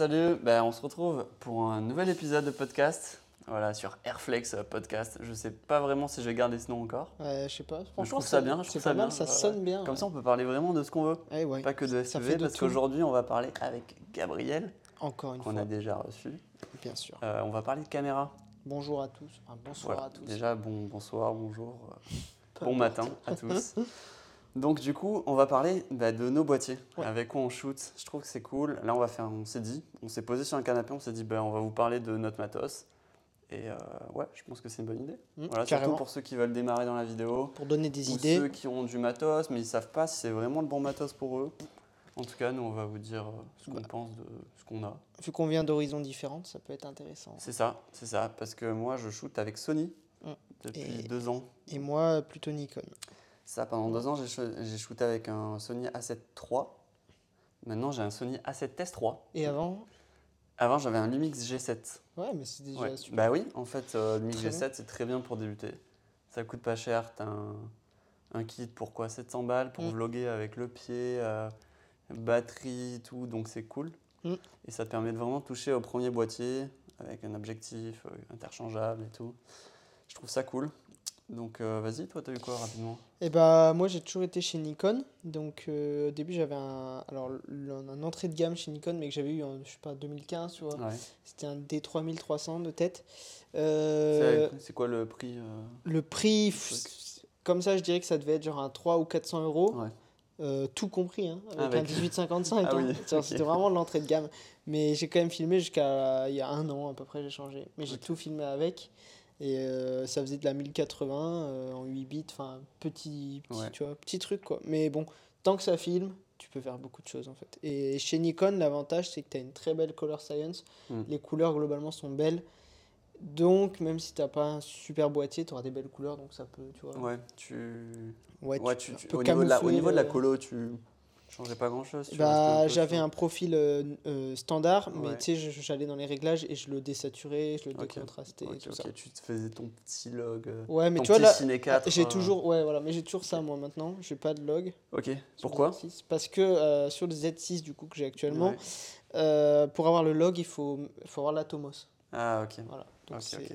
Salut, ben, on se retrouve pour un nouvel épisode de podcast. Voilà, sur Airflex euh, Podcast. Je sais pas vraiment si je vais garder ce nom encore. Ouais, je sais pas. Mais je Franchement, trouve ça bien. je trouve ça mal, bien. ça Ouais, sonne ouais. bien. Comme ça, on peut parler vraiment de ce qu'on veut. Eh ouais. Pas que de de parce qu'aujourd'hui, on va parler avec Gabriel, Encore une qu'on fois, a déjà reçu. bien sûr. Euh, on va parler de caméra. Bonjour à tous. Enfin, bonsoir Voilà. à tous. Déjà, bon, bonsoir, bonjour, euh, bon matin à tous. Donc du coup, on va parler bah, de nos boîtiers, Ouais. avec quoi on shoot. Je trouve que c'est cool. Là, on va faire, on s'est dit, on s'est posé sur un canapé, on s'est dit, bah, on va vous parler de notre matos. Et euh, ouais, je pense que c'est une bonne idée. Hmm, Voilà, surtout pour ceux qui veulent démarrer dans la vidéo, Pour donner des ou idées. ceux qui ont du matos, mais ils savent pas si c'est vraiment le bon matos pour eux. En tout cas, nous, on va vous dire euh, ce qu'on Bah. pense de ce qu'on a. Vu qu'on vient d'horizons différentes, ça peut être intéressant. C'est ça, c'est ça, parce que moi, je shoot avec Sony Hmm. depuis Et- deux ans. Et moi, plutôt Nikon. Ça, pendant deux ans, j'ai shooté avec un Sony A7 III. Maintenant, j'ai un Sony A7S III. Et avant? Avant, j'avais un Lumix G7. Ouais, mais c'est déjà Ouais. super. Bah oui, en fait, euh, Lumix Très G7, c'est très bien pour débuter. Ça coûte pas cher. T'as un, un kit pour quoi 700 balles pour Mm. vlogger avec le pied, euh, batterie, tout. Donc, c'est cool. Mm. Et ça te permet de vraiment toucher au premier boîtier avec un objectif euh, interchangeable et tout. Je trouve ça cool. Donc, euh, vas-y, toi, t'as eu quoi rapidement? Et bah, moi, j'ai toujours été chez Nikon. Donc, euh, au début, j'avais un, alors, un entrée de gamme chez Nikon, mais que j'avais eu en, je sais pas, 2015, tu vois. Ouais. C'était un D3300 de tête. Euh, C'est quoi le prix Le prix, comme ça, je dirais que ça devait être genre un 3 ou 400 euros, Ouais. euh, tout compris, hein, avec, Avec- un 1855. Ah hein. oui. C'était vraiment l'entrée de gamme. Mais j'ai quand même filmé jusqu'à il y a un an à peu près, j'ai changé. Mais j'ai tout filmé avec. Et euh, ça faisait de la 1080 euh, en 8 bits, enfin petit, petit, Ouais. tu vois, petit truc quoi. Mais bon, tant que ça filme, tu peux faire beaucoup de choses en fait. Et chez Nikon, l'avantage c'est que tu as une très belle color science. Mm. Les couleurs globalement sont belles. Donc, même si t'as pas un super boîtier, tu auras des belles couleurs, donc ça peut, tu vois. Ouais, tu. Ouais, Ouais, tu, tu, tu- peu au, niveau de la, au camoufler niveau de la le- colo, tu changeais pas grand chose. Bah, j'avais un profil euh, euh, standard, mais tu sais, j'allais dans les réglages et je le désaturais, je le décontrastais Ok, et tout ok, ça. tu te faisais ton petit log. euh, Ouais, mais ton tu vois petit Ciné 4. j'ai euh, toujours, ouais, voilà, mais j'ai toujours ça moi maintenant. J'ai pas de log. Ok, pourquoi Z6, Parce que sur le Z6 du coup que j'ai actuellement, Ouais. pour avoir le log, il faut, faut avoir l'Atomos. Ah, ok. Voilà. Donc Ok, c'est ok.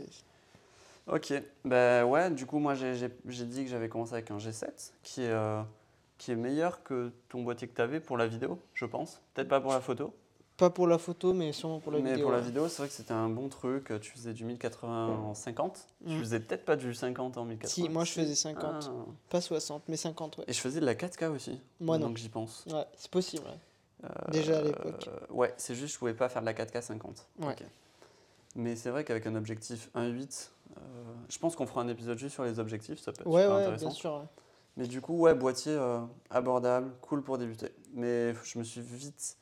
Ok, bah ouais, du coup, moi j'ai dit que j'avais commencé avec un G7 qui est, qui est meilleur que ton boîtier que tu avais pour la vidéo, je pense. Peut-être pas pour la photo, pas pour la photo, mais sûrement pour la mais vidéo. pour la vidéo, c'est vrai que c'était un bon truc. Tu faisais du 1080 en 50. Tu Mm. faisais peut-être pas du 50 en 1080. Si, moi je faisais 50, Ah. pas 60, mais 50, ouais. Et je faisais de la 4K aussi. Moi non. Donc j'y pense. Ouais, c'est possible. ouais. Euh, Déjà à l'époque. ouais, c'est juste je pouvais pas faire de la 4K 50. Ouais. Mais c'est vrai qu'avec un objectif 1.8, euh, je pense qu'on fera un épisode juste sur les objectifs, ça peut être Ouais, super ouais, intéressant. bien sûr. ouais. Mais du coup, ouais, boîtier euh, abordable, cool pour débuter. Mais je me suis vite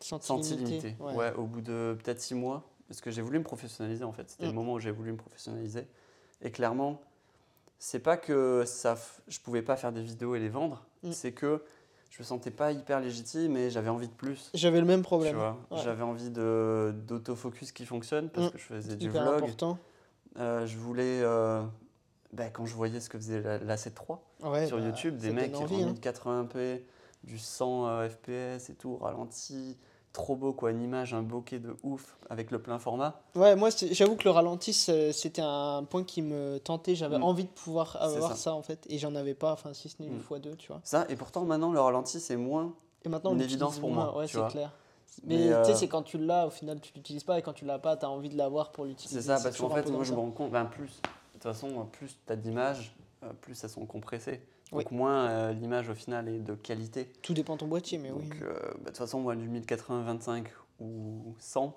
Senti, senti limité, limité. ouais. Ouais. au bout de peut-être 6 mois, parce que j'ai voulu me professionnaliser en fait. C'était le Mm. moment où j'ai voulu me professionnaliser. Et clairement, c'est pas que ça, je pouvais pas faire des vidéos et les vendre, Mm. c'est que je me sentais pas hyper légitime et j'avais envie de plus. J'avais le même problème. Ouais. j'avais envie de d'autofocus qui fonctionne parce Mm. que je faisais du vlog. important. Euh, je voulais, euh, bah, quand je voyais ce que faisait la, la 7.3 Ouais, sur bah, YouTube, des mecs envie, en hein. 1080p, du 100 euh, FPS et tout, ralenti, trop beau quoi, une image, un bokeh de ouf avec le plein format. Ouais, moi j'avoue que le ralenti c'était un point qui me tentait. J'avais Mm. envie de pouvoir avoir ça. ça. en fait, et j'en avais pas. Enfin, si ce n'est Mm. une fois deux, tu vois. Ça, et pourtant maintenant le ralenti c'est moins. Et maintenant, Une évidence pour moins, moi, Ouais, c'est clair. Mais, Mais, tu euh, sais, c'est quand tu l'as, au final, tu l'utilises pas, et quand tu l'as pas, tu as envie de l'avoir pour l'utiliser. C'est ça, parce qu'en fait, moi je me rends compte, ben, plus, toute façon, plus tu as d'images, euh, plus elles sont compressées. Oui. Donc moins euh, l'image au final est de qualité. Tout dépend de ton boîtier, mais oui. Donc euh, bah, de toute façon, moi du 1080-25 ou 100,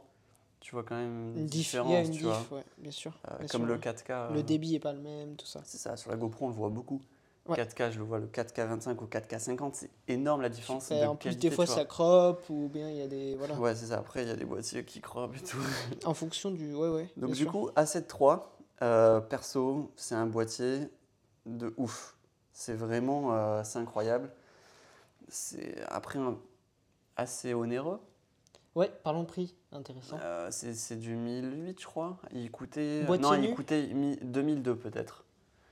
tu vois quand même une Une diff, il y a différence, une tu vois. diff, ouais, bien sûr. Euh, bien comme sûr, le ouais. 4K. euh, Le débit est pas le même, tout ça. C'est ça, sur la GoPro on le voit beaucoup. Ouais. 4K, je le vois, le 4K 25 ou 4K 50, c'est énorme la différence. De en plus, qualité, des fois, ça vois. crop, ou bien il y a des. Voilà. Ouais, c'est ça. Après, il y a des boîtiers qui crop et tout. En fonction du. Ouais, ouais. Donc du sûr. coup, A7 III, euh, perso, c'est un boîtier de ouf. C'est vraiment, euh, c'est incroyable. C'est après un assez onéreux. Ouais, parlons de prix. Intéressant. Euh, c'est du 1008, je crois. Il coûtait. Boîtier non, il coûtait mi- 2002 peut-être.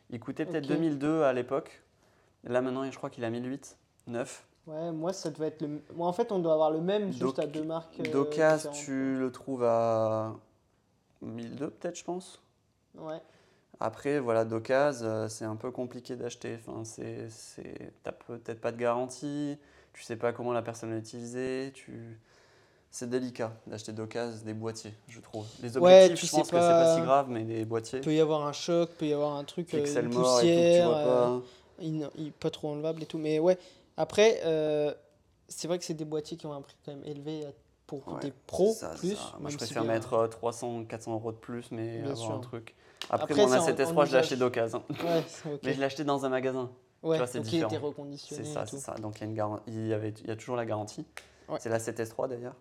Il coûtait peut-être Ok. 2002 à l'époque. Là maintenant, je crois qu'il a 1008, 9. Ouais, moi ça devait être le. Moi en fait, on doit avoir le même, juste Doc- à deux marques. différentes. tu le trouves à 1002 peut-être, je pense. Ouais. Après, voilà, d'occasion, euh, c'est un peu compliqué d'acheter. Enfin, c'est, t'as peut-être pas de garantie, tu sais pas comment la personne l'a utilisé, tu... C'est délicat d'acheter d'occasion des boîtiers, je trouve. Les Ouais, objectifs, tu je pense que c'est pas si grave, mais les boîtiers, Peut y avoir un choc, peut y avoir un truc, euh, pixels une morts et tout, que tu poussière, vois euh, pas. il, il- pas trop enlevable et tout. Mais ouais, après, euh, c'est vrai que c'est des boîtiers qui ont un prix quand même élevé euh, pour Ouais, c'est ça, c'est plus. ça. Moi, je préfère mettre euh, 300, 400 euros de plus, mais avoir sûr. un truc. Après, Après, mon c'est en- A7S3, en je l'ai acheté d'occasion. Ouais, c'est. Mais je l'ai acheté dans un magasin. ouais, vois, c'est différent. C'est reconditionné ça, et c'est ça. Donc il y, a une garan- il, y avait, il y a toujours la garantie. Ouais. C'est la 7S3 d'ailleurs.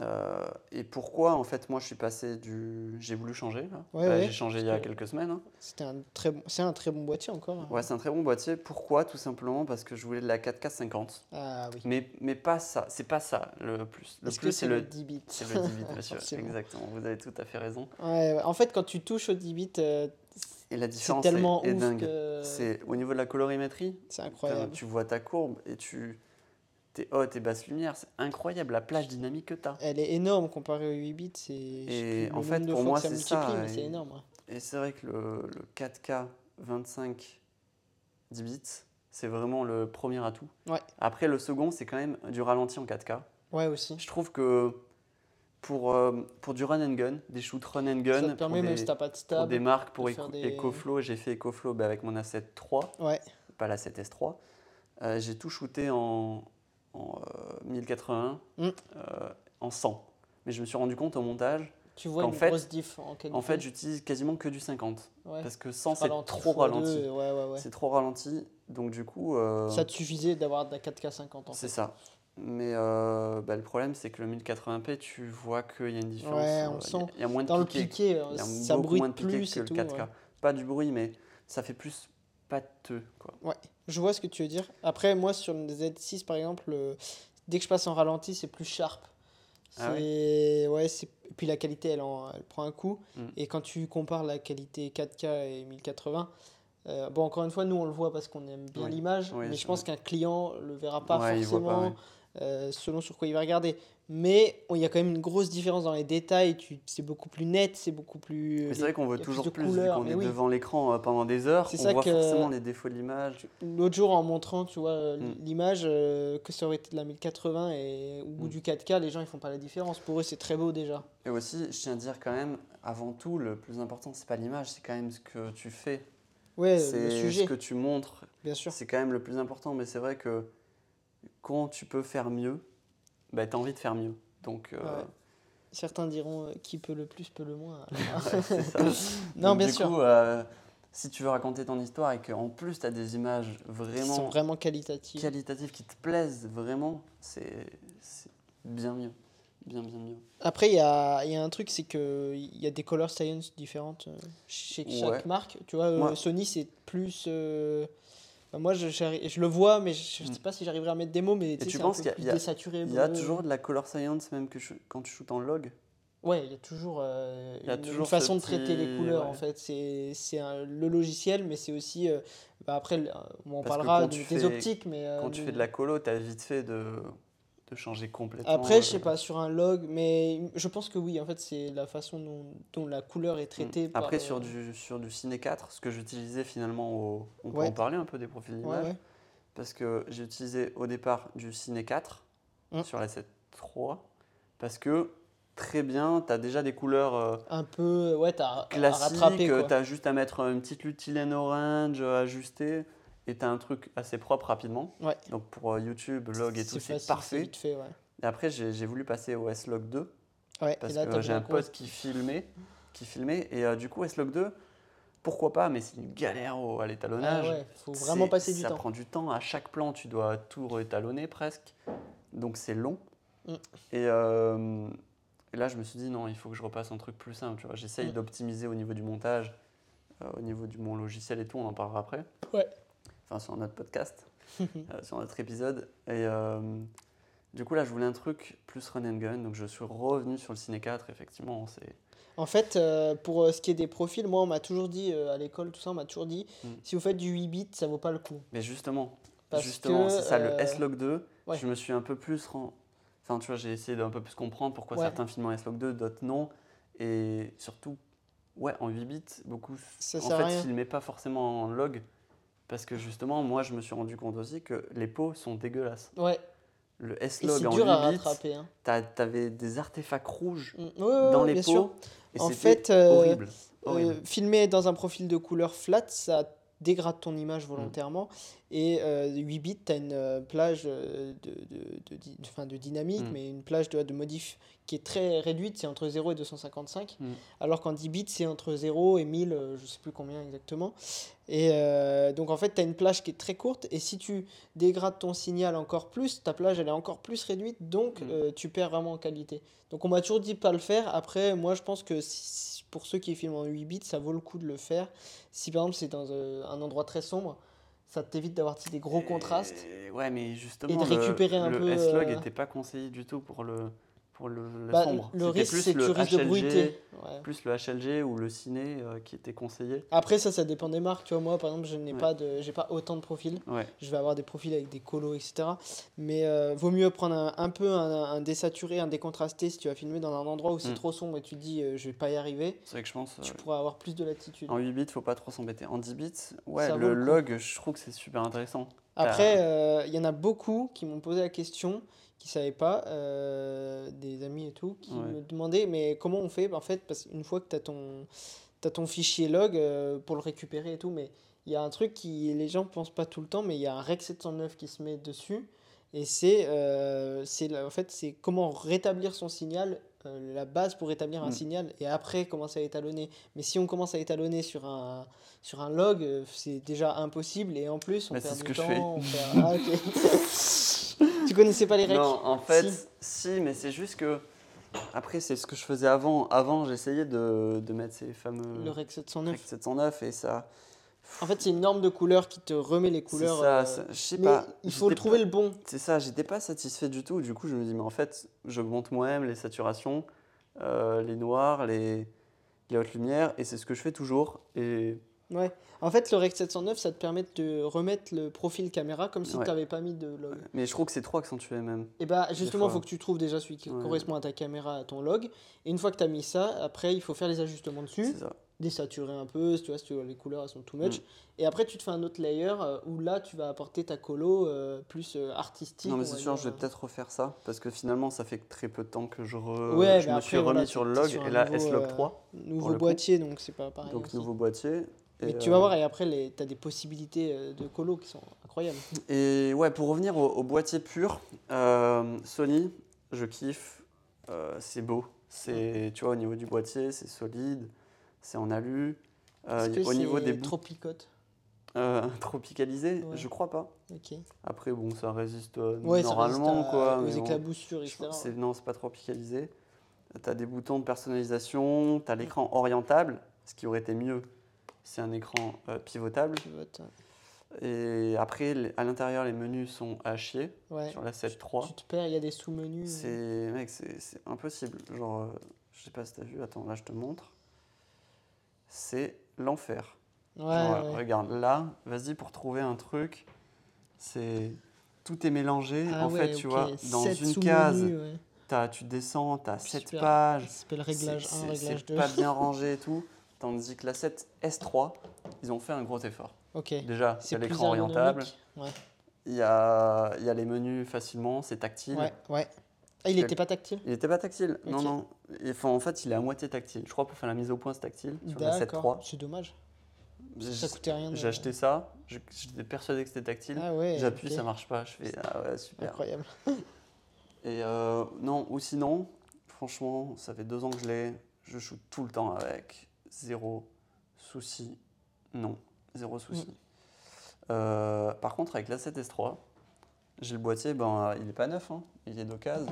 Euh, et pourquoi en fait moi je suis passé du. J'ai voulu changer. Ouais, Bah, ouais, J'ai changé il y a que- quelques semaines. hein. C'était un très bon, c'est un très bon boîtier encore. hein. Ouais, c'est un très bon boîtier. Pourquoi? Tout simplement parce que je voulais de la 4K50. Ah oui. Mais, mais pas ça, c'est pas ça le plus. Le plus c'est le, 10 bits c'est le 10 bits, monsieur. Exactement, vous avez tout à fait raison. Ouais, ouais. En fait, quand tu touches au 10 bits, euh, Et la c'est différence tellement est, est dingue. que C'est au niveau de la colorimétrie. c'est incroyable. tu vois ta courbe et tu. Tes hautes et basses lumières, c'est incroyable la plage dynamique que tu as. Elle est énorme comparée au 8 bits. Et en fait, pour moi, c'est ça, c'est énorme. Et c'est vrai que le, le 4K 25 10 bits, c'est vraiment le premier atout. Ouais. Après, le second, c'est quand même du ralenti en 4K. Ouais, aussi. Je trouve que pour, euh, pour du run and gun, des shoots run and gun, Ça te permet, pour, même des, si pas de pour des marques, pour Eco- des- EcoFlow, j'ai fait EcoFlow bah, avec mon A7 III, Ouais, pas la 7S3. Euh, j'ai tout shooté en, en euh, 1080, Mm. euh, en 100. Mais je me suis rendu compte au montage, tu vois une fait- grosse diff en qualité. en fait, j'utilise quasiment que du 50. ouais. Parce que 100, c'est trop x2, ralenti. Ouais, ouais, ouais. C'est trop ralenti. Donc, du coup, euh, Ça te suffisait d'avoir de la 4K 50 en c'est ça. Mais euh, bah, le problème, c'est que le 1080p, tu vois qu'il y a une différence. Ouais, euh, on il y a- sent. Il y, a moins de Dans le piqué. piqué, euh, Il y a ça moins de piqué plus que et le tout. 4K. ouais. Pas du bruit, mais ça fait plus pâteux. Quoi. Je vois ce que tu veux dire. Après, moi, sur une Z6, par exemple, euh, dès que je passe en ralenti, c'est plus sharp. Ah ouais, c'est... Et puis la qualité, elle, en- elle prend un coup. Mm. Et quand tu compares la qualité 4K et 1080, euh, bon, encore une fois, nous, on le voit parce qu'on aime bien Oui. l'image, Oui, mais je pense qu'un client le verra pas Ouais, forcément ouais. Euh, selon sur quoi il va regarder. Mais il y a quand même une grosse différence dans les détails. C'est beaucoup plus net, c'est beaucoup plus. Mais c'est vrai qu'on veut plus toujours plus, couleurs, vu qu'on est oui. devant l'écran euh, pendant des heures. C'est On ça voit que- forcément les défauts de l'image. L'autre jour, en montrant, tu vois, euh, Mm. l'image, euh, que ça aurait été de la 1080 et au bout Mm. du 4K, les gens ils font pas la différence. Pour eux, c'est très beau déjà. Et aussi, je tiens à dire quand même, avant tout, le plus important, c'est pas l'image, c'est quand même ce que tu fais. Ouais, le c'est sujet, ce que tu montres. bien sûr. C'est quand même le plus important, mais c'est vrai que quand tu peux faire mieux, bah, tu as envie de faire mieux. Donc, euh, Ouais. Certains diront euh, qui peut le plus peut le moins. ça. non, Donc, bien du sûr. coup, euh, si tu veux raconter ton histoire et qu'en plus tu as des images vraiment, sont vraiment qualitatifs. qualitatives qui te plaisent vraiment, c'est bien mieux. Bien, bien mieux. Après, il y a, y a un truc, c'est qu'il y a des color science différentes chez chaque marque. Tu vois, Sony, c'est plus. Euh, moi, je, je le vois, mais je, Mm. sais pas si j'arriverai à mettre des mots, mais tu penses qu'il y a- désaturé. Y bleu. toujours de la color science, même que je- quand tu shootes en log. Ouais, il y a toujours, euh, y a une, toujours une façon de traiter les couleurs ouais. en fait. C'est le logiciel, mais c'est aussi. euh, bah, après, on en Parce parlera de- des fais- optiques, mais. euh, Quand tu fais de la colo, tu as vite fait de, de changer complètement. Après, je sais euh, pas, sur un log, mais je pense que oui, en fait, c'est la façon dont, dont la couleur est traitée. par, Mm. Après, euh, sur du, sur du Ciné 4, ce que j'utilisais finalement au. On peut Ouais. en parler un peu des profils Ouais, d'image. ouais. Parce que j'ai utilisé au départ du Ciné 4 Mm. sur la 7.3. Parce que très bien, tu as déjà des couleurs euh, Un peu, ouais, t'as à classiques. tu as juste à mettre une petite lutilène orange ajustée. Et tu as un truc assez propre rapidement. Ouais. Donc pour euh, YouTube, log et tout, c'est parfait. vite fait, ouais. Et après, j'ai voulu passer au S-Log 2. Ouais, Parce là, que j'ai un pote qui filmait, qui filmait et euh, du coup S-Log 2, pourquoi pas, mais c'est une galère au- à Ah l'étalonnage. ouais, faut vraiment passer du ça temps. prend du temps. À chaque plan, tu dois tout réétalonner presque. Donc c'est long. Mm. Et, euh, et là, je me suis dit non, il faut que je repasse un truc plus simple. J'essaye Mm. d'optimiser au niveau du montage, euh, au niveau du mon logiciel et tout. On en parlera après. Ouais. Enfin, sur notre podcast, euh, sur notre épisode. Et euh, du coup, là, je voulais un truc plus run and gun. Donc je suis revenu sur le Ciné 4. Effectivement, c'est En fait, euh, pour euh, ce qui est des profils, moi, on m'a toujours dit, euh, à l'école, tout ça, on m'a toujours dit, Mm. si vous faites du 8 bits, ça vaut pas le coup. Mais justement, Parce Justement, c'est ça, le S-Log 2, ouais. je me suis un peu plus... ren- Enfin, tu vois, j'ai essayé d'un peu plus comprendre pourquoi Ouais. certains filment en S-Log 2, d'autres non. Et surtout, ouais, en 8 bits, beaucoup Ça en fait rien. filmaient pas forcément en log. Parce que justement, moi, je me suis rendu compte aussi que les pots sont dégueulasses. Ouais, Le et S-Log en dur à 8 bits, rattraper. Hein. t'avais des artefacts rouges Mm, ouais, ouais, dans les bien pots. sûr. Et En fait, euh, horrible. Euh, filmer dans un profil de couleur flat, ça dégrade ton image volontairement. Et euh, 8 bits, tu as une euh, plage euh, de, de, dynamique, Mm. mais une plage de, de modif qui est très réduite, c'est entre 0 et 255. Mm. Alors qu'en 10 bits, c'est entre 0 et 1000, euh, je sais plus combien exactement. Et euh, donc en fait, tu as une plage qui est très courte. Et si tu dégrades ton signal encore plus, ta plage elle est encore plus réduite, donc Mm. euh, tu perds vraiment en qualité. Donc on m'a toujours dit de pas le faire. Après, moi je pense que si- pour ceux qui filment en 8 bits, ça vaut le coup de le faire. Si par exemple c'est dans euh, un endroit très sombre, ça t'évite d'avoir des gros contrastes. Et- ouais, mais justement, de le- récupérer un le peu, S-Log n'était pas conseillé du tout pour le, pour le, le Bah, sombre. le risque, c'est que le tu risques de bruiter. Ouais. Plus le HLG ou le ciné euh, qui était conseillé. Après, ça, ça dépend des marques. Tu vois, moi, par exemple, je n'ai Ouais. pas de, pas autant de profils. Ouais. Je vais avoir des profils avec des colos, etc. Mais euh, vaut mieux prendre un, un peu un, un désaturé, un décontrasté si tu vas filmer dans un endroit où c'est Mm. trop sombre et tu te dis euh, je vais pas y arriver. C'est vrai que je pense. Tu euh, pourras avoir plus de latitude. En 8 bits, faut pas trop s'embêter. En 10 bits, ouais, Ça le coup. log, je trouve que c'est super intéressant. Après, il y en a beaucoup qui m'ont posé la question, qui savaient pas, euh, des amis et tout, qui Ouais. me demandaient mais comment on fait En fait, parce qu'une fois que tu as ton, t'as ton fichier log euh, pour le récupérer et tout, mais il y a un truc qui les gens pensent pas tout le temps, mais il y a un Rec 709 qui se met dessus. Et c'est euh, c'est en fait, c'est comment rétablir son signal, euh, la base pour rétablir un Mm. signal, et après commencer à étalonner. Mais si on commence à étalonner sur un, sur un log, c'est déjà impossible, et en plus, on Mais perd du je temps. fais. on perd- Ah. tu connaissais pas les recs Non, en fait, Si. si, mais c'est juste que. Après, c'est ce que je faisais avant. Avant, j'essayais de, de mettre ces fameux Le rec 709. Rec 709 et ça. En fait, c'est une norme de couleur qui te remet les couleurs. ça, euh, ça- je sais pas. il faut le trouver pas- le bon. C'est ça, j'étais pas satisfait du tout. Du coup, je me dis, mais en fait, j'augmente moi-même les saturations, euh, les noirs, les, les hautes lumières, et c'est ce que je fais toujours. Et Ouais. En fait, le Rec 709, ça te permet de te remettre le profil caméra comme si Ouais. tu n'avais pas mis de log. Mais je trouve que c'est trop accentué même. Et bah justement, il faut que tu trouves déjà celui qui Ouais. correspond à ta caméra, à ton log. Et une fois que tu as mis ça, après, il faut faire les ajustements dessus, C'est ça. désaturer un peu, si tu vois, si tu vois, les couleurs elles sont too much. Mm. Et après, tu te fais un autre layer euh, où là, tu vas apporter ta colo euh, plus euh, artistique. Non, mais c'est sûr, dire. je vais peut-être refaire ça parce que finalement, ça fait très peu de temps que je, re- Ouais, je me après, suis remis voilà, sur le log sur et là, S-Log euh, 3. Nouveau coup. boîtier, donc c'est pas pareil. donc, aussi. nouveau boîtier. Mais tu vas euh, voir, et après, tu as des possibilités euh, de colo qui sont incroyables. Et ouais, pour revenir au, au boîtier pur, euh, Sony, je kiffe. c'est beau. C'est, tu vois, au niveau du boîtier, c'est solide. C'est en alu. Euh, que au niveau des bouts trop picote euh, tropicalisés, Ouais. je crois pas. Après, bon, ça résiste euh, Ouais, ça normalement, résiste à- quoi. aux bon. éclaboussures, Je etc. c'est- non, c'est pas tropicalisé. Tu as des boutons de personnalisation, tu as l'écran orientable, ce qui aurait été mieux. C'est un écran euh, pivotable. Et après, les- à l'intérieur, les menus sont à chier Ouais. sur la 7.3. Tu te perds, il y a des sous-menus. C'est mec, c'est c'est impossible. Genre, euh, je sais pas si t'as vu. Attends, là, je te montre. C'est l'enfer. Ouais, Genre, ouais. Regarde, là, vas-y pour trouver un truc. C'est tout est mélangé. Ah en ouais, fait, tu ok. vois, dans Sept une sous-menus, case, ouais. t'as- tu descends, tu as 7 Super. pages. Ça s'appelle réglage C'est- 1, c'est- réglage C'est 2. pas bien rangé et tout. Tandis que la 7 S3, ils ont fait un gros effort. Ok. Déjà, il y a l'écran orientable. Ouais. il y a, il y a les menus facilement, c'est tactile. Ouais, ouais. Ah, il Quel- était pas tactile? Il était pas tactile, non, non. Enfin, en fait, il est à moitié tactile. Je crois pour faire la mise au point, c'est tactile sur la D'accord. 7.3. C'est dommage. J'ai- Ça coûtait rien. de- J'ai acheté ça, j'étais persuadé que c'était tactile. Ah ouais. J'appuie, ok. ça marche pas. Je fais ah ouais, super. Incroyable. Et euh, non, ou sinon, franchement, ça fait deux ans que je l'ai. Je shoot tout le temps avec. Zéro souci. Non, zéro souci. Mm. Euh, par contre, avec la 7S3, j'ai le boîtier, ben, il est pas neuf, hein, il est d'occasion.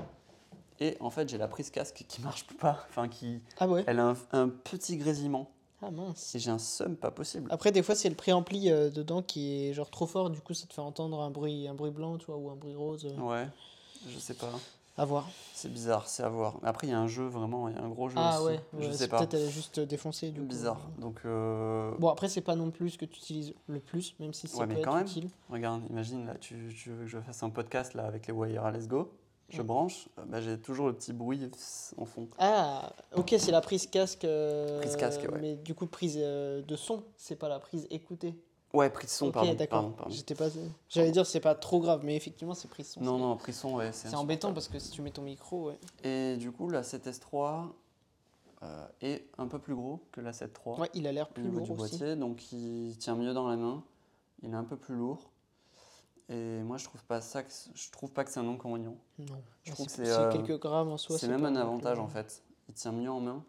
Et en fait, j'ai la prise casque qui marche pas. Enfin, qui, Ah ouais? elle a un, un petit grésillement. Ah mince. Et j'ai un seum pas possible. Après, des fois, c'est le préampli euh, dedans qui est genre trop fort, du coup, ça te fait entendre un bruit, un bruit blanc, tu vois, ou un bruit rose. euh. Ouais, je sais pas. À voir. C'est bizarre, c'est à voir. Après, il y a un jeu vraiment, il y a un gros jeu Ah aussi. ouais, je ouais, sais c'est pas. peut-être elle est juste défoncée du coup. Bizarre. Donc, euh, Bon, après, c'est pas non plus ce que tu utilises le plus, même si ça Ouais, mais quand même. utile. regarde, imagine, là, tu, tu veux que je fasse un podcast là, avec les wires Let's Go. Je branche, euh, bah, j'ai toujours le petit bruit en fond. Ah, ok, c'est la prise casque. euh, Prise casque, ouais. Mais du coup, prise euh, de son, c'est pas la prise écoutée. Ouais, prise son, pardon. pardon. J'étais pas. J'allais dire c'est pas trop grave, mais effectivement, c'est prise son. Non, non, prise son, ouais. C'est embêtant parce que si tu mets ton micro, ouais. Et du coup, la 7S3 euh, est un peu plus gros que la 7.3 Ouais, il a l'air plus lourd du aussi. boîtier, donc il tient mieux dans la main. Il est un peu plus lourd. Et moi, je trouve pas ça, que je trouve pas que c'est un inconvénient. Non, Je Ouais, trouve que c'est euh, quelques grammes en soi. c'est même un avantage en fait. Il tient mieux en main.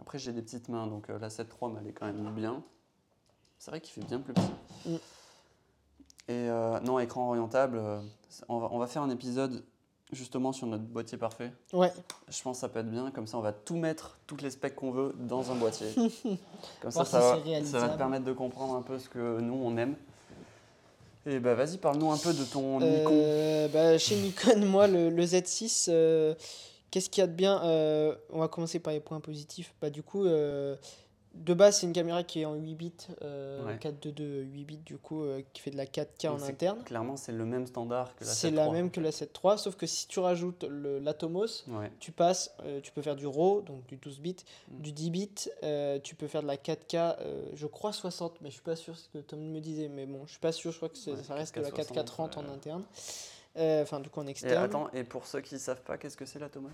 Après, j'ai des petites mains, donc euh, la 7.3 m'allait quand même bien. C'est vrai qu'il fait bien plus petit. Mm. Et euh, non, écran orientable, euh, on, va, on va faire un épisode justement sur notre boîtier parfait. Ouais, Je pense que ça peut être bien, comme ça on va tout mettre, toutes les specs qu'on veut dans un boîtier. comme ça, ça si va, ça va te permettre de comprendre un peu ce que nous on aime. Et bah vas-y, parle-nous un peu de ton Nikon. Euh, bah, chez Nikon, moi, le, le Z6, euh, qu'est-ce qu'il y a de bien On va commencer par les points positifs. Bah, du coup, de base, c'est une caméra qui est en 8 bits, euh, Ouais. 422 8 bits, du coup, euh, qui fait de la 4K en Donc interne. Clairement, c'est le même standard que la C'est la 7.3. même que la 7.3, sauf que si tu rajoutes l'Atomos, Ouais. tu passes, euh, tu peux faire du RAW, donc du 12 bits, Mm. du 10 bits, euh, tu peux faire de la 4K, euh, je crois 60, mais je suis pas sûr ce que Tom me disait, mais bon, je suis pas sûr, je crois que Ouais, ça reste de la 4K 4K 30 en interne. Enfin, du coup en Et externe. attends, et pour ceux qui savent pas, qu'est-ce que c'est la Tomos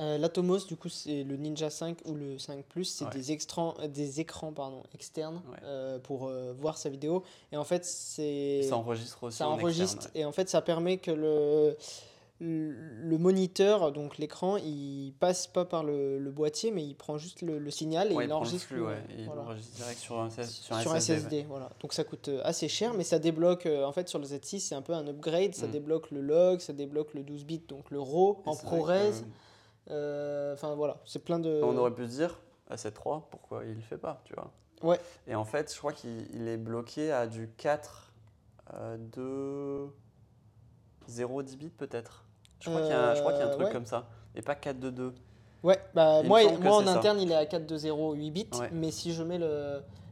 Euh, L'Atomos, du coup, c'est le Ninja 5 ou le 5 Plus, c'est Ouais. des, extran- euh, des écrans pardon, externes Ouais. euh, pour euh, voir sa vidéo. Et en fait, c'est. Ça enregistre aussi. ça en enregistre externe, et en fait ça permet que le le moniteur donc l'écran il passe pas par le, le boîtier mais il prend juste le, le signal et il le enregistre flux, il enregistre direct sur un, sur un sur un SSD. SSD voilà donc ça coûte assez cher mais ça débloque en fait sur le Z6 c'est un peu un upgrade ça Mm. débloque le log ça débloque le 12 bits donc le RAW Et en ProRes que enfin voilà c'est plein de On aurait pu se dire, à 7.3, pourquoi il le fait pas, tu vois Ouais. Et en fait, je crois qu'il il est bloqué à du 4, euh, 2, 0, 10 bits peut-être. Je crois qu'il y, qu'il y a un Euh, truc ouais. comme ça. Et pas 4, 2, 2. Ouais, bah moi, moi en ça. interne il est à 420 8 bits, Ouais. mais si je mets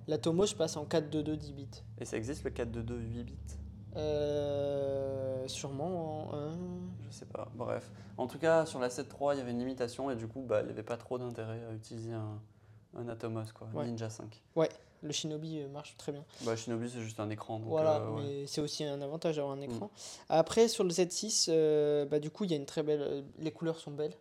l'Atomo, je passe en 422 10 bits. Et ça existe le 4, 2, 2, 8 bits? Euh, sûrement sais pas, bref. En tout cas, sur la 7.3, il y avait une limitation et du coup, bah, il n'y avait pas trop d'intérêt à utiliser un, un Atomos, quoi, Ouais. Ninja 5. Le Shinobi euh, marche très bien. Bah, Shinobi, c'est juste un écran. Donc, voilà, euh, ouais. mais c'est aussi un avantage d'avoir un écran. Mm. Après, sur le Z6, euh, bah, du coup, il y a une très belle. les couleurs sont belles.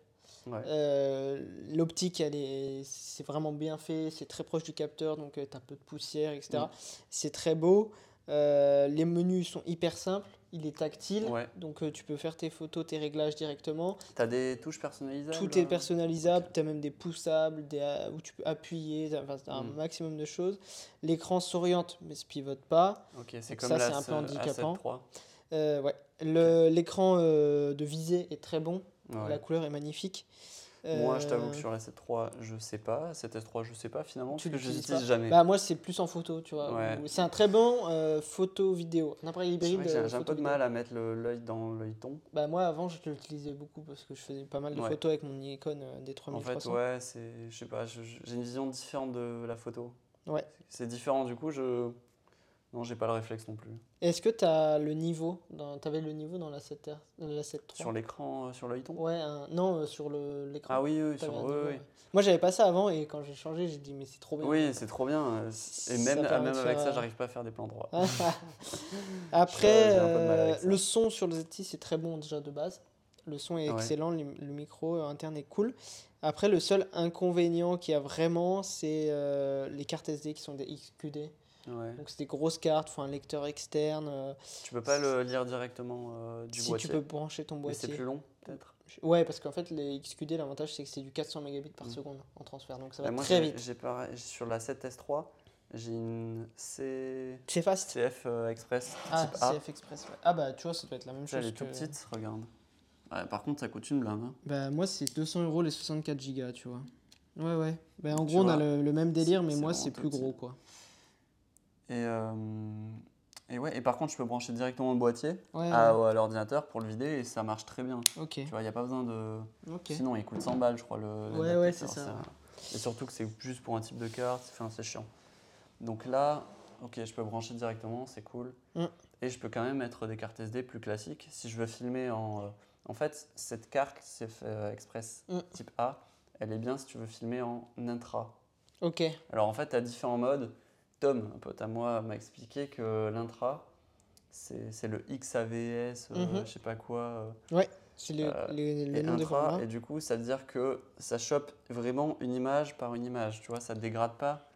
Ouais. Euh, L'optique, elle est, c'est vraiment bien fait, c'est très proche du capteur, donc tu as peu de poussière, etc. Mm. C'est très beau. Les menus sont hyper simples, il est tactile, Ouais. donc euh, tu peux faire tes photos, tes réglages directement. T'as des touches personnalisables Tout est euh personnalisable, tu as même des poussables, des, euh, où tu peux appuyer, un Mm. maximum de choses. L'écran s'oriente mais se pivote pas. Ok, c'est Donc comme ça, c'est un peu handicapant. A7 Euh, ouais. Le- L'écran euh, de visée est très bon, Ouais. la couleur est magnifique. Moi, je t'avoue Euh, que sur la 7.3, je sais pas. Cette S3, je sais pas finalement, Tu parce que je l'utilises l'utilise pas jamais. Bah moi c'est plus en photo, tu vois. Ouais. C'est un très bon euh, photo vidéo, un appareil hybride. j'ai euh, j'ai un peu de mal à mettre l'œil dans l'œilleton. Bah moi avant je l'utilisais beaucoup parce que je faisais pas mal de Ouais. photos avec mon Nikon euh, En D3300. fait, ouais, c'est, je sais pas, j'ai une vision différente de la photo. Ouais. C'est différent, du coup, je. Non, j'ai pas le réflexe non plus. Est-ce que tu as le niveau dans t'avais le niveau dans la 7R, euh, la 7.3 Sur l'écran, euh, sur l'œilleton Ouais, un- non euh, sur le l'écran. Ah oui, oui, sur. oui, niveau, oui. ouais. Moi j'avais pas ça avant et quand j'ai changé, j'ai dit mais c'est trop bien. Oui, c'est trop bien. euh, Et même, permet même avec faire, ça, euh, j'arrive pas à faire des plans droits. Après, euh, le son sur le Z6 est très bon déjà de base. Le son est Ouais. excellent, le, le micro interne est cool. Après, le seul inconvénient qu'il y a vraiment, c'est les cartes SD qui sont des XQD. Ouais. Donc, c'est des grosses cartes, faut un lecteur externe. euh, Tu peux pas le lire directement euh, du si boîtier. tu peux brancher ton Mais c'est boîtier. plus long, peut-être. Ouais, parce qu'en fait, les XQD, l'avantage, c'est que c'est du 400 mégabits par Mm. seconde en transfert. Donc, ça Bah, va moi, très vite. J'ai sur la 7S3, j'ai une C... C'est fast. CF euh, Express Ah, type A. CF Express. ouais. Ah, bah, tu vois, ça doit être la même Ça, Elle chose. est tout que- petite, regarde. Ouais, par contre, ça coûte une blinde. hein. Bah moi c'est 200 euros les 64 gigas, tu vois. Ouais ouais. Bah en Tu gros on a le, le même délire, mais moi c'est plus petit. gros quoi. Et, euh, Et ouais, et par contre, je peux brancher directement le boîtier Ouais, à, ouais. à l'ordinateur pour le vider et ça marche très bien. Tu vois, il n'y a pas besoin de. Sinon, il coûte 100 balles, je crois. Le, Ouais, l'adaptateur, ouais, c'est ça. Et surtout que c'est juste pour un type de carte, enfin, c'est chiant. Donc là, ok, je peux brancher directement, c'est cool. Mm. Et je peux quand même mettre des cartes SD plus classiques. Si je veux filmer en. euh, En fait, cette carte CF Express Mm. type A, elle est bien si tu veux filmer en intra. Ok. Alors en fait, tu as différents modes. Tom, un pote à moi, m'a expliqué que l'intra, c'est le XAVS, euh, Mhm. je sais pas quoi. euh, C'est le, Euh, le, nom intra, et du coup, ça veut dire que ça chope vraiment une image par une image. Tu vois, ça dégrade pas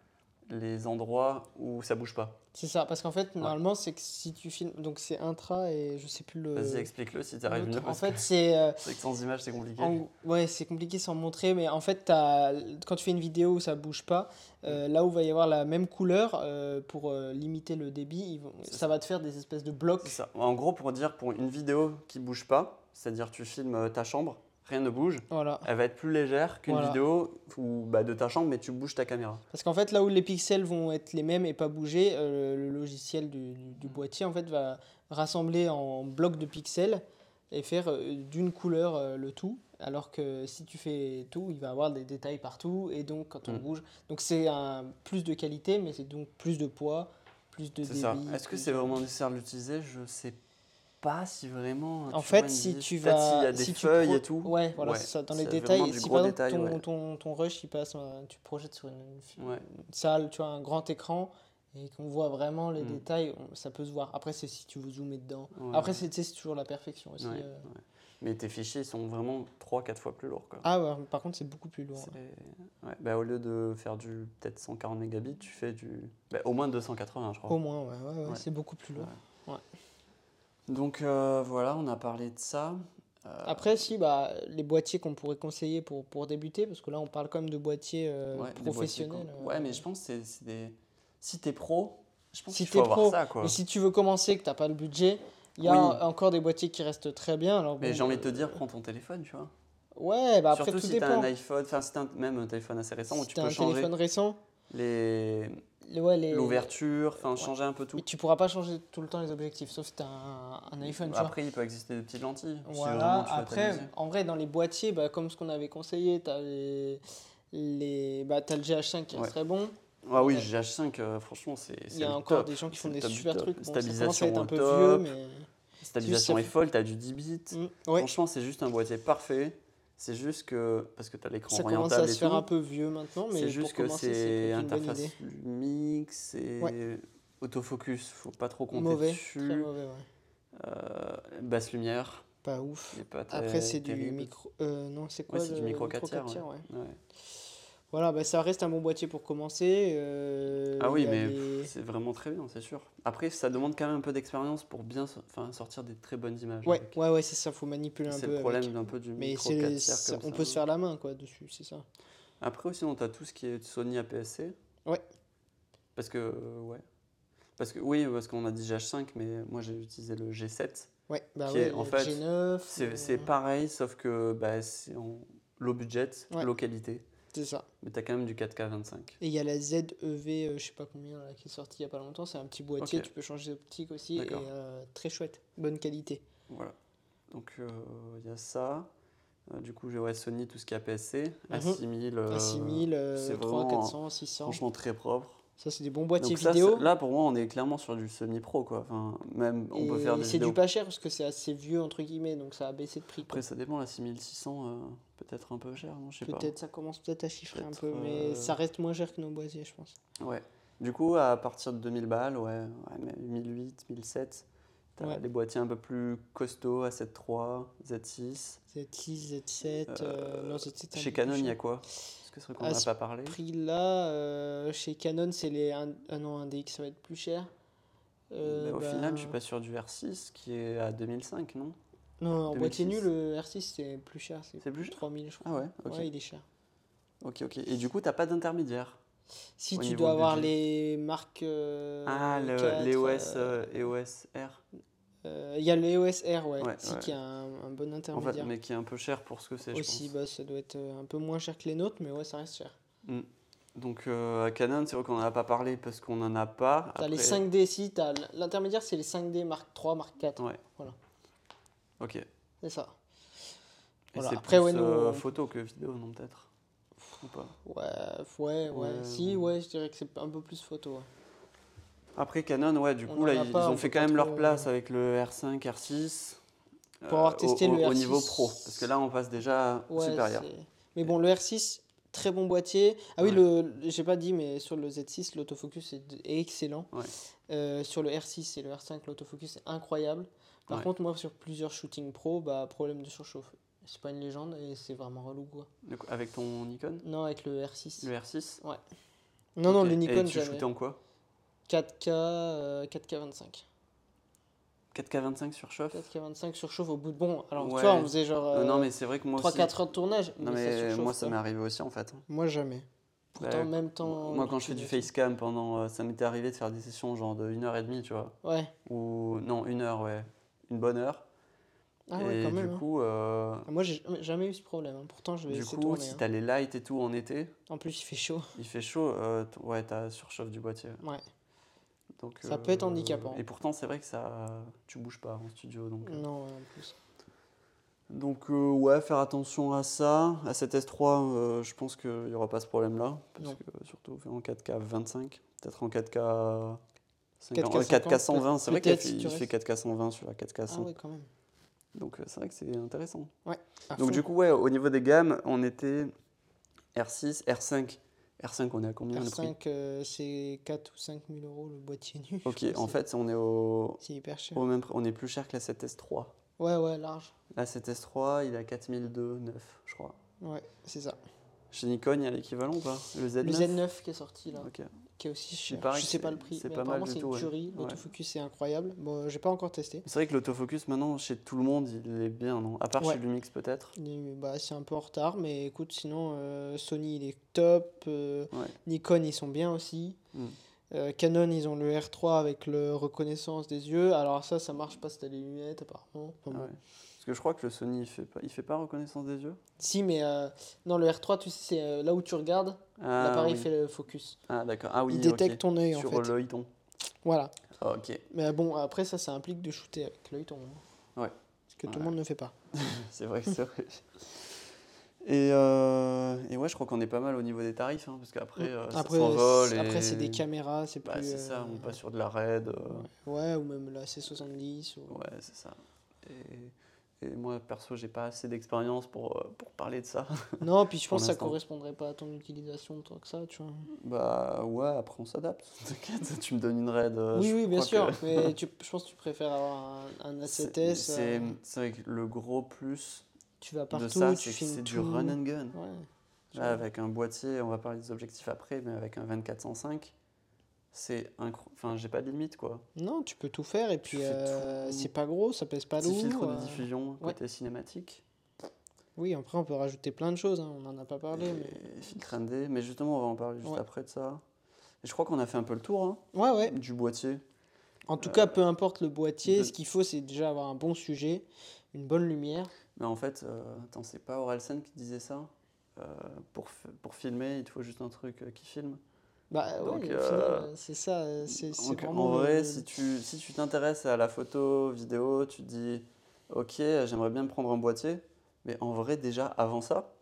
les endroits où ça bouge pas. C'est ça, parce qu'en fait, normalement, c'est que si tu filmes. Donc, c'est intra et je sais plus le. Vas-y, explique-le si tu arrives mieux. En fait, c'est. euh, c'est que sans image, c'est compliqué. en- ouais, c'est compliqué sans montrer, mais en fait, t'as- quand tu fais une vidéo où ça bouge pas, euh, là où va y avoir la même couleur, euh, pour limiter le débit, vont- ça va te faire des espèces de blocs. C'est ça. En gros, pour dire, pour une vidéo qui bouge pas, c'est-à-dire tu filmes ta chambre, rien ne bouge, Voilà. elle va être plus légère qu'une Voilà. vidéo où, bah, de ta chambre, mais tu bouges ta caméra. Parce qu'en fait, là où les pixels vont être les mêmes et pas bouger, euh, le logiciel du, du- du boîtier en fait, va rassembler en blocs de pixels et faire euh, d'une couleur euh, le tout. Alors que si tu fais tout, il va avoir des détails partout et donc quand on Mm. bouge. Donc c'est un plus de qualité, mais c'est donc plus de poids, plus de C'est débit. ça. Est-ce que c'est vraiment nécessaire de l'utiliser? Je sais pas si vraiment. En fait, si tu vas. s'il y a des si feuilles pro- et tout. Ouais, voilà, Ouais, c'est ça. Dans les détails, si par exemple détail, ton, ouais. ton, ton rush, il passe, euh, tu projettes sur une, Ouais. une salle, tu as un grand écran et qu'on voit vraiment les Mm. détails, on- ça peut se voir. Après, c'est si tu veux zoomer dedans. Ouais. Après, c'est toujours la perfection aussi. Ouais, euh. ouais. Mais tes fichiers sont vraiment 3-4 fois plus lourds. Quoi. Ah ouais, par contre, c'est beaucoup plus lourd. Ouais. Bah, au lieu de faire du peut-être 140 mégabits, tu fais du. bah, au moins 280, je crois. Au moins, ouais, ouais, ouais, Ouais. c'est beaucoup plus lourd. Donc euh, voilà, on a parlé de ça. Euh, Après, si, bah, les boîtiers qu'on pourrait conseiller pour, pour débuter, parce que là, on parle quand même de boîtiers euh, ouais, boîtiers, professionnels. euh. Ouais, mais je pense que c'est- des. Si t'es pro, je pense Si qu'il faut avoir pro, ça. Quoi. Mais si tu veux commencer, que t'as pas le budget, il y a Oui. encore des boîtiers qui restent très bien. Alors, Mais j'ai envie de te dire, prends ton téléphone, tu vois. Ouais, bah après, Surtout tout si dépend. t'as un iPhone, enfin si t'as même un téléphone assez récent où Si tu t'as peux un changer téléphone récent, les... l'ouverture, enfin changer un peu tout. Mais tu pourras pas changer tout le temps les objectifs, sauf si t'as un, un iPhone, tu vois. Après, il peut exister des petites lentilles. Voilà, tu après, en vrai, dans les boîtiers, bah, comme ce qu'on avait conseillé, t'as les... les... Bah, t'as le GH5 qui Ouais. reste très bon. Ah oui, Ouais. GH5, euh, franchement, c'est Il y a encore top. des gens qui font des super trucs. Bon, ça Stabilisation être un peu top. vieux, mais... Stabilisation est folle, t'as du 10 bits. Mm, ouais, Franchement, c'est juste un boîtier parfait. C'est juste que, parce que t'as l'écran ça commence orientable à et se faire un peu vieux maintenant, mais c'est juste que c'est interface idée. Lumix, c'est autofocus, faut pas trop compter Mauvais, dessus. très mauvais, ouais. Euh, basse lumière, Pas ouf. pas Après, c'est du micro. Euh, non, c'est quoi Ouais, c'est du micro 4 tiers, tiers, ouais. Voilà, bah, ça reste un bon boîtier pour commencer. euh, Ah oui, mais les- c'est vraiment très bien, c'est sûr. Après, ça demande quand même un peu d'expérience pour bien so- enfin, sortir des très bonnes images. Ouais, avec. ouais, ouais, c'est ça, faut manipuler un C'est peu. le problème avec. un peu du Mais micro c'est, 4 tiers ça- comme on ça. peut se faire la main quoi dessus, c'est ça. Après aussi, on a tout ce qui est Sony APS-C. Ouais. Parce que, euh, ouais. Parce que, oui, parce qu'on a dit GH5, mais moi j'ai utilisé le G7. Ouais, bah Qui ouais, est, en fait, G9. C'est euh, c'est pareil, sauf que bah, c'est en low budget, Ouais. low qualité. C'est ça. Mais t'as quand même du 4K 25. Et il y a la ZEV, euh, je sais pas combien, là, qui est sortie il y a pas longtemps. C'est un petit boîtier, tu peux changer d'optique aussi. Et D'accord. euh, très chouette, bonne qualité. Voilà. Donc euh, il y a ça. Euh, du coup, j'ai ouais, Sony, tout ce qui est APS-C. Mhm. A6000. euh, A6000, euh, c'est 3, vraiment, 400, 600. Franchement, très propre. Ça, c'est des bons boîtiers ça, vidéo. là, pour moi, on est clairement sur du semi-pro. Quoi. Enfin, même, on peut Et faire des c'est du pas cher parce que c'est assez vieux, entre guillemets, donc ça a baissé de prix. quoi. Après, ça dépend, la 6600, euh, peut-être un peu cher, non Je sais pas. Peut-être ça commence peut-être à chiffrer un Peut-être, peu, mais euh, ça reste moins cher que nos boîtiers, je pense. Ouais. Du coup, à partir de 2000 balles, ouais, ouais mais 1008, 1007, t'as Ouais. des boîtiers un peu plus costauds, A7 Z6. Z6, Z7, euh, non, Z7. un Chez Canon, il y a quoi? Est-ce que vrai qu'on À n'a ce pas parlé prix là, euh, chez Canon, c'est les 1, ah non, un DX, ça va être plus cher. Euh, Bah, Au bah, final, je suis pas sûr du R6 qui est à 2005, non? Non, en boîtier 2006. nul, le R6 c'est plus cher, c'est plus cher? 3000 je crois. Ah ouais, ok. Ouais, il est cher. Ok, ok. Et du coup, t'as pas d'intermédiaire Si Au tu dois avoir budget? les marques. euh, Ah, le- 4, l'EOS euh, euh, EOS R euh, Il y a le EOS R, ouais, Ouais, si, ouais. qui a un, un bon En fait, intermédiaire. mais qui est un peu cher pour ce que c'est, je Aussi, pense. bah, ça doit être euh, un peu moins cher que les nôtres, mais ouais, ça reste cher. Donc euh, à Canon, c'est vrai qu'on n'en a pas parlé parce qu'on n'en a pas. T'as les Après- 5D si, l'intermédiaire c'est les 5D Mark 3, Mark 4. Ouais. Voilà. Ok. Et C'est ça. c'est Voilà. Après, plus, ouais, nous, euh, on- photo que vidéo, non peut-être? Ou pas? Ouais, ouais, ouais. Si, ouais. ouais, je dirais que c'est un peu plus photo. ouais. Après Canon, ouais, du On coup là, ils, pas, ils on ont fait quand même leur place avec le R5, R6. Pour avoir euh, testé au, le au- au R6. niveau pro. Parce que là, on passe déjà Ouais, supérieur. Mais bon, le R6, très bon boîtier. Ah oui, Ouais. le, j'ai pas dit, mais sur le Z6, l'autofocus est, est excellent. Ouais. Euh, sur le R6 et le R5, l'autofocus est incroyable. Par Ouais. contre, moi, sur plusieurs shootings pro, bah, problème de surchauffe. C'est pas une légende et c'est vraiment relou, quoi. Avec ton Nikon? Non, avec le R6. Le R6 Non, non, Ok. le Nikon, Et tu jamais. shootais en quoi? 4K, euh, 4K25. 4K25 sur chauffe 4K25 surchauffe au bout de bon. Alors, tu Ouais. vois, on faisait genre Euh, euh, Non, mais c'est vrai que moi aussi. 3-4 heures de tournage. Non, mais ça mais surchauffe moi, ça m'est arrivé aussi en fait. Moi, jamais. Pourtant, Ouais, même temps. Moi, quand je fais du facecam pendant. euh, Ça m'était arrivé de faire des sessions genre de 1h30, tu vois. Ouais. Ou. Non, une heure, ouais. Une bonne heure. Ah ouais, et quand du même. hein. coup, euh, Moi, j'ai jamais- eu ce problème. hein. Pourtant, je vais du coup tourner. si hein. t'as les lights et tout en été, En plus, il fait chaud. il fait chaud, euh, ouais, t'as surchauffe du boîtier. Ouais. Donc, Ça peut être euh, handicapant. Et pourtant, c'est vrai que ça, tu bouges pas en studio. Donc, euh, Non, ouais, en plus. donc euh, ouais, faire attention à ça. À cette S3, euh, je pense qu'il n'y aura pas ce problème-là. Parce Non. que surtout en 4K 25, peut-être en 4K. 50, 4K 4K 120, c'est vrai qu'il fait, fait restes. 4K 120 sur la 4K 100. Ah ouais, quand même. Donc euh, c'est vrai que c'est intéressant. À Donc fond. du coup, ouais, au niveau des gammes, on était R6, R5. R5, on est à combien le prix R5, euh, c'est 4 ou 5 000 euros le boîtier nu. Ok, en fait, on est au, C'est hyper cher. au même prix. On est plus cher que la 7S3. Ouais, ouais, large. La 7S3, il est à 4002,9, je crois. Ouais, c'est ça. Chez Nikon, il y a l'équivalent ou pas? Le Z9 Le Z9 qui est sorti là, Ok. Qui est aussi cher. Je sais pas le prix, c'est mais pas apparemment c'est une tuerie. Ouais. L'autofocus est incroyable. Bon, j'ai pas encore testé. C'est vrai que l'autofocus, maintenant, chez tout le monde, il est bien, non? À part Ouais. chez Lumix, peut-être? Bah, c'est un peu en retard, mais écoute, sinon euh, Sony il est top, euh, Ouais. Nikon ils sont bien aussi. Mm. Euh, Canon ils ont le R3 avec le reconnaissance des yeux. Alors ça, ça marche pas si t'as les lunettes apparemment. Enfin, Ah bon. Parce que je crois que le Sony, il fait pas, il fait pas reconnaissance des yeux Si, mais euh, non, le R3, tu sais, c'est euh, là où tu regardes, Ah, l'appareil oui. fait le focus. Ah, d'accord. Ah oui, il détecte ton œil en Sur fait. l'œilleton. Voilà. Ah, ok. Mais bon, après ça, ça implique de shooter avec l'œil ton. Ouais. Ce que tout le monde ne fait pas. C'est vrai, c'est vrai. Et, euh, et ouais, je crois qu'on est pas mal au niveau des tarifs, hein, parce qu'après, euh, après, ça s'envole. c'est- après et- c'est des caméras, c'est Bah, plus. c'est ça, euh, on passe sur de la RAID. euh, Ouais, ou même la C70. ou- Ouais, c'est ça. Et, et moi, perso, j'ai pas assez d'expérience pour, euh, pour parler de ça. Non, puis je pense que ça correspondrait pas à ton utilisation tant que ça, tu vois. Bah ouais, après on s'adapte. T'inquiète, tu me donnes une RAID. euh, oui, oui, bien sûr, que- mais tu, je pense que tu préfères avoir un, un C'est A7S. c'est- euh, c'est vrai que le gros plus tu vas de partout, ça, tu c'est que c'est du run and gun. Ouais. Là, avec un boîtier, on va parler des objectifs après, mais avec un 2405, c'est incroyable. Enfin, j'ai pas de limite quoi. Non, tu peux tout faire et puis euh, c'est pas gros, ça pèse pas lourd. filtre de euh, diffusion ouais. côté cinématique. Oui, après on peut rajouter plein de choses, hein, on en a pas parlé. Mais... et filtre ND, mais justement, on va en parler juste Ouais. après de ça. Et je crois qu'on a fait un peu le tour hein, Ouais, ouais. du boîtier. En tout cas, peu importe le boîtier, de- ce qu'il faut, c'est déjà avoir un bon sujet, une bonne lumière. Mais en fait, euh, attends, c'est pas Orelsen qui disait ça Euh, pour, pour filmer, il te faut juste un truc euh, qui filme. Bah Donc, final, euh, euh, c'est ça, euh, c'est vraiment. en vrai, le- si tu si tu t'intéresses à la photo, vidéo, tu te dis ok, j'aimerais bien me prendre un boîtier, mais en vrai, déjà avant ça,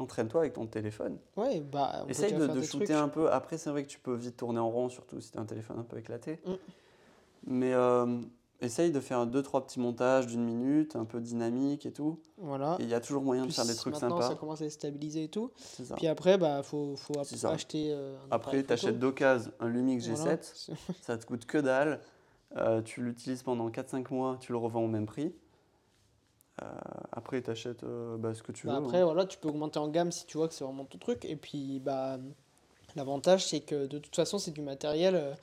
entraîne-toi avec ton téléphone. Ouais, bah on Essaye de, shooter trucs. un peu. Après, c'est vrai que tu peux vite tourner en rond, surtout si tu as un téléphone un peu éclaté. Mm. Mais euh, essaye de faire deux, trois petits montages d'une minute, un peu dynamique et tout. Voilà. Il y a toujours moyen de faire des trucs maintenant, sympas. ça commence à se stabiliser et tout. Ça. Puis après, bah faut, faut acheter. euh, un Après, appareil tu achètes photo. d'occasion un Lumix G7. Voilà. Ça te coûte que dalle. Euh, tu l'utilises pendant 4-5 mois, tu le revends au même prix. Euh, après, tu achètes ce que tu Bah veux. après, hein. voilà, tu peux augmenter en gamme si tu vois que c'est vraiment ton truc. Et puis, bah, l'avantage, c'est que de toute façon, c'est du matériel.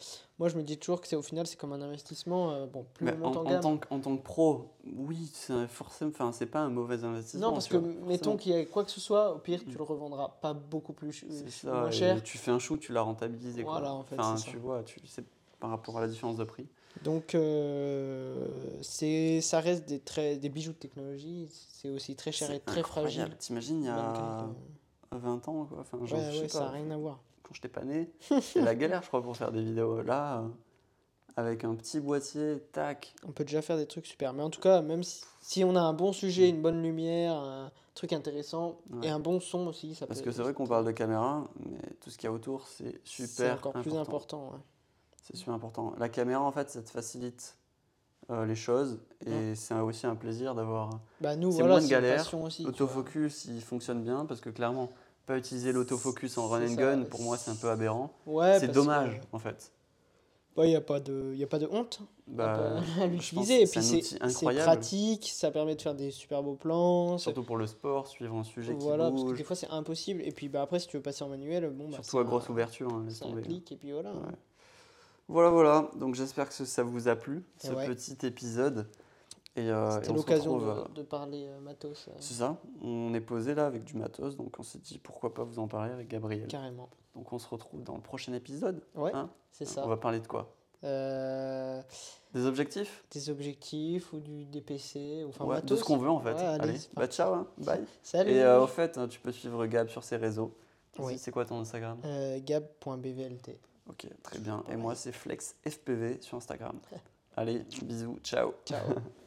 Euh, moi, je me dis toujours que c'est au final, c'est comme un investissement. euh, bon, plus on en, monte en, en gamme. tant que, en tant que pro, oui, c'est forcément, enfin, c'est pas un mauvais investissement. non, parce que vois, mettons qu'il y ait quoi que ce soit, au pire, tu le revendras pas beaucoup plus C'est moins cher. et tu fais un shoot, tu l'as rentabilisé. quoi. Voilà, en fait, Enfin, c'est ça. tu vois, tu sais par rapport à la différence de prix. Donc, euh, c'est, ça reste des, très, des bijoux de technologie. C'est aussi très cher et C'est très incroyable. fragile. T'imagines, il y a qualité. 20 ans, quoi. Enfin, genre, Ouais, ouais, ça n'a rien à voir. Quand j'étais pas né. C'était la galère, je crois, pour faire des vidéos. Là, euh, avec un petit boîtier, tac. On peut déjà faire des trucs super. Mais en tout cas, même si, si on a un bon sujet, une bonne lumière, un truc intéressant Ouais. et un bon son aussi, ça Parce peut que c'est vrai qu'on parle de caméra, mais tout ce qu'il y a autour, c'est C'est super encore plus important. ouais. C'est super important. La caméra, en fait, ça te facilite euh, les choses et c'est aussi un plaisir d'avoir. Bah nous, C'est voilà, moins de c'est une galère. aussi. L'autofocus, il fonctionne bien parce que clairement, pas utiliser l'autofocus en run and ça, gun, pour moi, c'est un peu aberrant. Ouais, c'est dommage, que- en fait. Il n'y a, pas de- y a pas de honte Bah, à l'utiliser. Et puis c'est pratique, ça permet de faire des super beaux plans. ça- Surtout pour le sport, suivre un sujet Voilà, qui parce que des fois c'est impossible. Et puis bah, après, si tu veux passer en manuel, bon, bah, Surtout à grosse ouverture, hein, un tomber. clic et puis voilà. Ouais. Voilà, voilà. Donc j'espère que ça vous a plu, Et ce ouais. petit épisode. Et, euh, et C'était l'occasion euh, de, de parler euh, matos, C'est ça, on est posé là avec du matos, donc on s'est dit pourquoi pas vous en parler avec Gabriel. carrément. Donc on se retrouve dans le prochain épisode. Ouais, Hein c'est ça. On va parler de quoi? Euh, Des objectifs? des objectifs ou du DPC, ou enfin Ouais, De matos. ce qu'on veut en fait. Ouais, allez, bah ciao, hein. bye. Salut Et euh, au fait, hein, tu peux suivre Gab sur ses réseaux. Oui. C'est quoi ton Instagram? Gab.bvlt. Ok, très bien. Et moi c'est FlexFPV sur Instagram. Allez, bisous, ciao. Ciao.